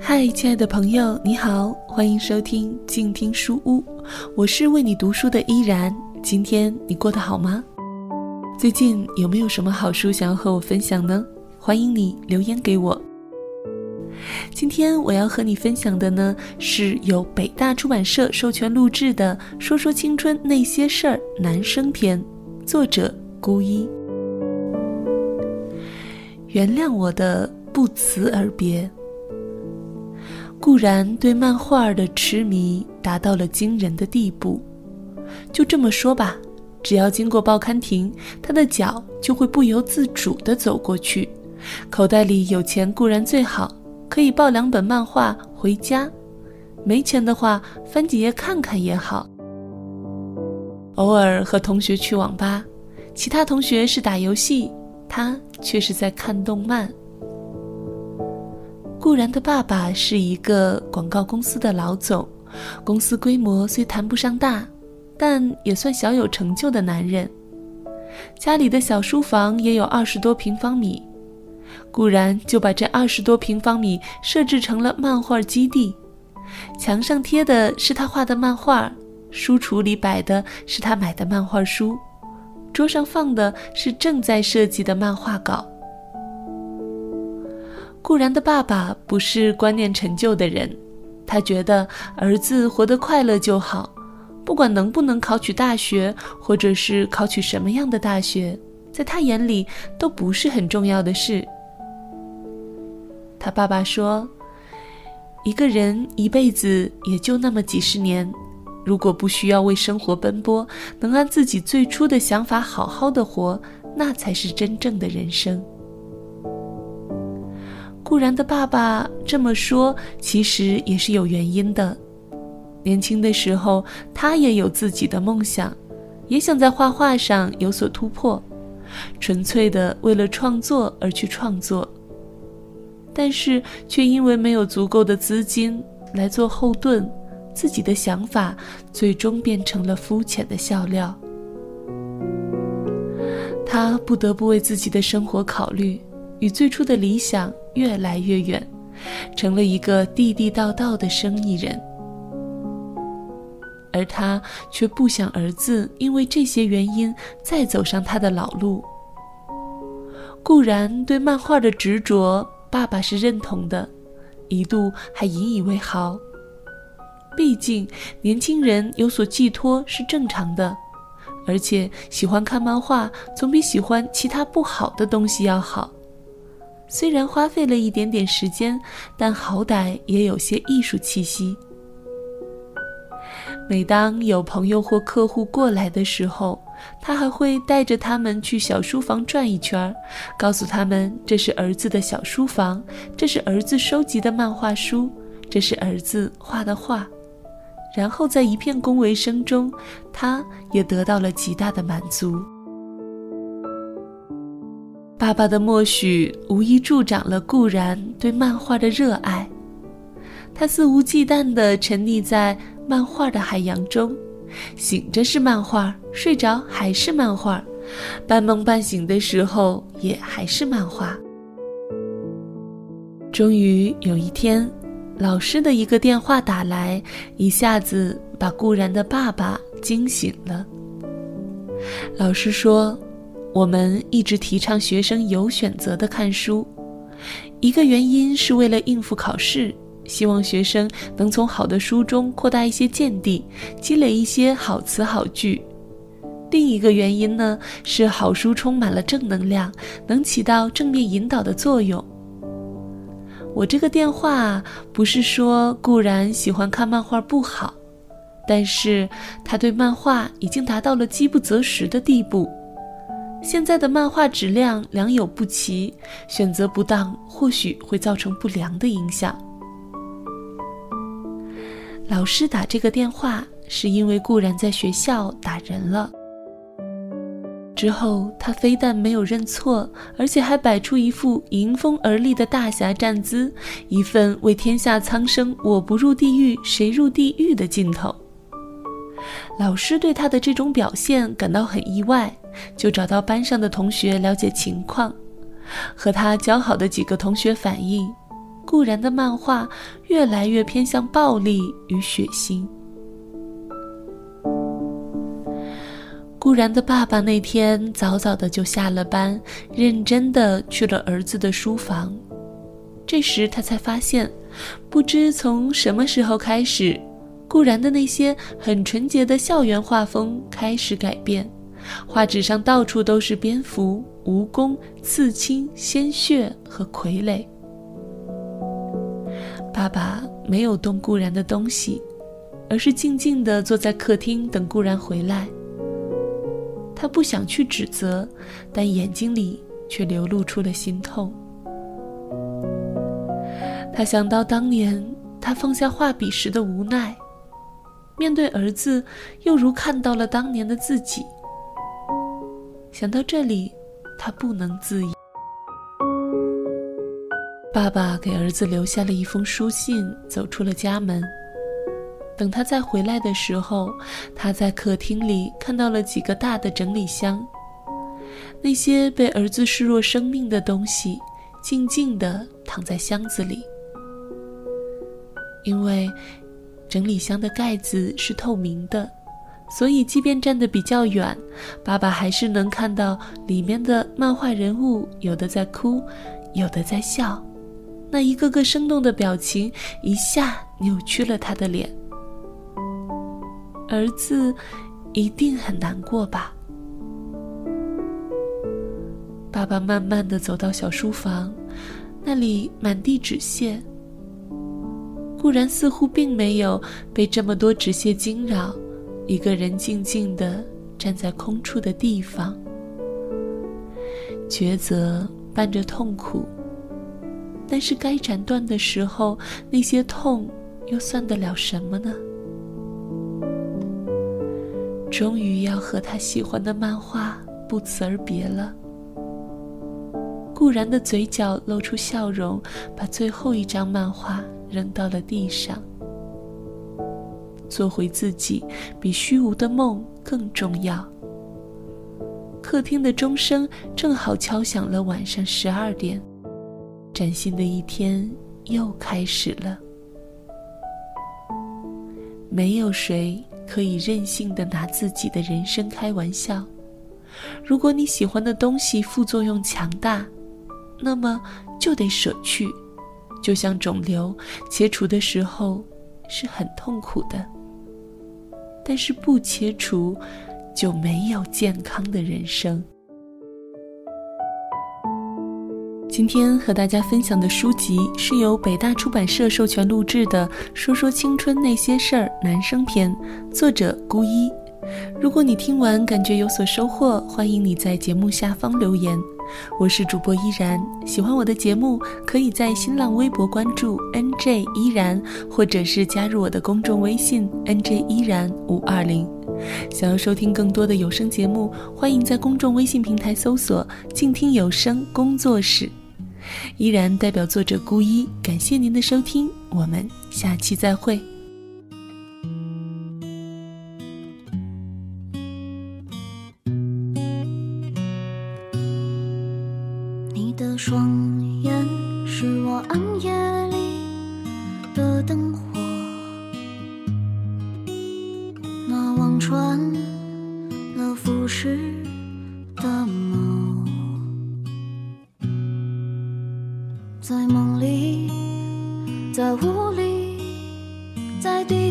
嗨，亲爱的朋友，你好，欢迎收听静听书屋，我是为你读书的依然。今天你过得好吗？最近有没有什么好书想要和我分享呢？欢迎你留言给我。今天我要和你分享的呢，是由北大出版社授权录制的《说说青春那些事儿》男生篇，作者孤一。原谅我的不辞而别。固然对漫画的痴迷达到了惊人的地步，就这么说吧，只要经过报刊亭，他的脚就会不由自主地走过去。口袋里有钱固然最好，可以抱两本漫画回家；没钱的话，翻几页看看也好。偶尔和同学去网吧，其他同学是打游戏，他却是在看动漫。顾然的爸爸是一个广告公司的老总，公司规模虽谈不上大，但也算小有成就的男人。家里的小书房也有二十多平方米，顾然就把这二十多平方米设置成了漫画基地。墙上贴的是他画的漫画，书橱里摆的是他买的漫画书，桌上放的是正在设计的漫画稿。顾然的爸爸不是观念陈旧的人，他觉得儿子活得快乐就好，不管能不能考取大学，或者是考取什么样的大学，在他眼里都不是很重要的事。他爸爸说：“一个人一辈子也就那么几十年，如果不需要为生活奔波，能按自己最初的想法好好的活，那才是真正的人生。”不然的爸爸这么说，其实也是有原因的。年轻的时候，他也有自己的梦想，也想在画画上有所突破，纯粹的为了创作而去创作。但是，却因为没有足够的资金来做后盾，自己的想法最终变成了肤浅的笑料。他不得不为自己的生活考虑。与最初的理想越来越远，成了一个地地道道的生意人。而他却不想儿子因为这些原因再走上他的老路。固然对漫画的执着，爸爸是认同的，一度还引以为豪。毕竟年轻人有所寄托是正常的，而且喜欢看漫画总比喜欢其他不好的东西要好。虽然花费了一点点时间，但好歹也有些艺术气息。每当有朋友或客户过来的时候，他还会带着他们去小书房转一圈，告诉他们这是儿子的小书房，这是儿子收集的漫画书，这是儿子画的画。然后在一片恭维声中，他也得到了极大的满足。爸爸的默许无疑助长了顾然对漫画的热爱，他肆无忌惮地沉溺在漫画的海洋中，醒着是漫画，睡着还是漫画，半梦半醒的时候也还是漫画。终于有一天，老师的一个电话打来，一下子把顾然的爸爸惊醒了。老师说。我们一直提倡学生有选择的看书，一个原因是为了应付考试，希望学生能从好的书中扩大一些见地，积累一些好词好句。另一个原因呢，是好书充满了正能量，能起到正面引导的作用。我这个电话不是说固然喜欢看漫画不好，但是他对漫画已经达到了饥不择食的地步。现在的漫画质量良莠不齐，选择不当或许会造成不良的影响。老师打这个电话是因为顾然在学校打人了。之后他非但没有认错，而且还摆出一副迎风而立的大侠站姿，一份为天下苍生我不入地狱谁入地狱的劲头。老师对他的这种表现感到很意外，就找到班上的同学了解情况，和他交好的几个同学反映，固然的漫画越来越偏向暴力与血腥。固然的爸爸那天早早的就下了班，认真的去了儿子的书房。这时他才发现，不知从什么时候开始，固然的那些很纯洁的校园画风开始改变，画纸上到处都是蝙蝠、蜈蚣、刺青、鲜血和傀儡。爸爸没有动固然的东西，而是静静地坐在客厅等固然回来。他不想去指责，但眼睛里却流露出了心痛。他想到当年他放下画笔时的无奈，面对儿子，又如看到了当年的自己。想到这里，他不能自已。爸爸给儿子留下了一封书信，走出了家门。等他再回来的时候，他在客厅里看到了几个大的整理箱，那些被儿子视若生命的东西，静静地躺在箱子里。因为整理箱的盖子是透明的，所以即便站得比较远，爸爸还是能看到里面的漫画人物，有的在哭，有的在笑，那一个个生动的表情一下扭曲了他的脸。儿子一定很难过吧？爸爸慢慢的走到小书房，那里满地纸屑。固然似乎并没有被这么多纸屑惊扰，一个人静静的站在空处的地方，抉择伴着痛苦。但是该斩断的时候，那些痛又算得了什么呢？终于要和他喜欢的漫画不辞而别了。固然的嘴角露出笑容，把最后一张漫画扔到了地上。做回自己，比虚无的梦更重要。客厅的钟声正好敲响了晚上十二点，崭新的一天又开始了。没有谁。可以任性的拿自己的人生开玩笑。如果你喜欢的东西副作用强大，那么就得舍去。就像肿瘤切除的时候是很痛苦的，但是不切除就没有健康的人生。今天和大家分享的书籍是由北大出版社授权录制的《说说青春那些事儿》男生篇，作者孤一。如果你听完感觉有所收获，欢迎你在节目下方留言。我是主播依然，喜欢我的节目，可以在新浪微博关注 NJ 依然，或者是加入我的公众微信 NJ 依然五二零。想要收听更多的有声节目，欢迎在公众微信平台搜索“静听有声工作室”。依然代表作者孤一，感谢您的收听，我们下期再会。的双眼是我暗夜里的灯火，那望穿了浮世的梦。在梦里，在雾里，在地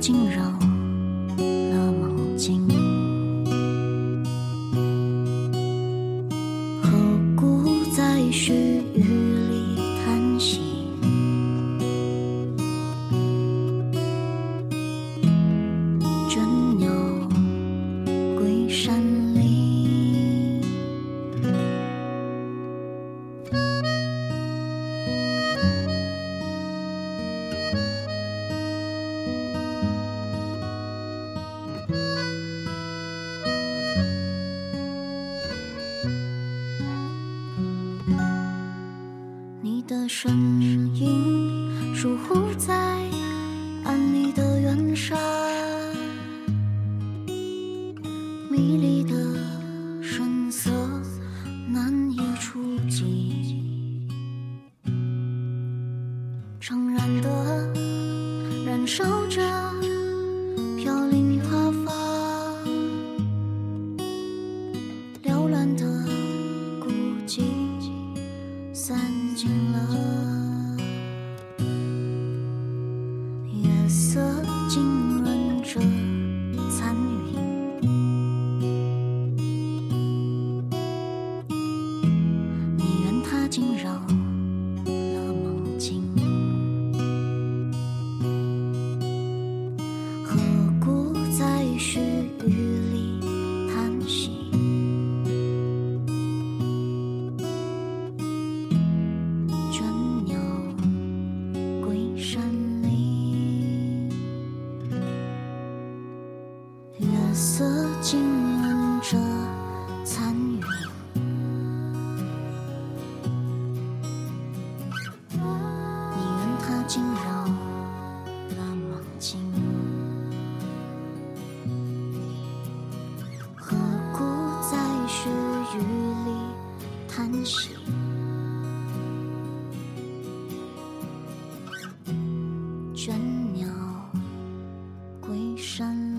惊扰。山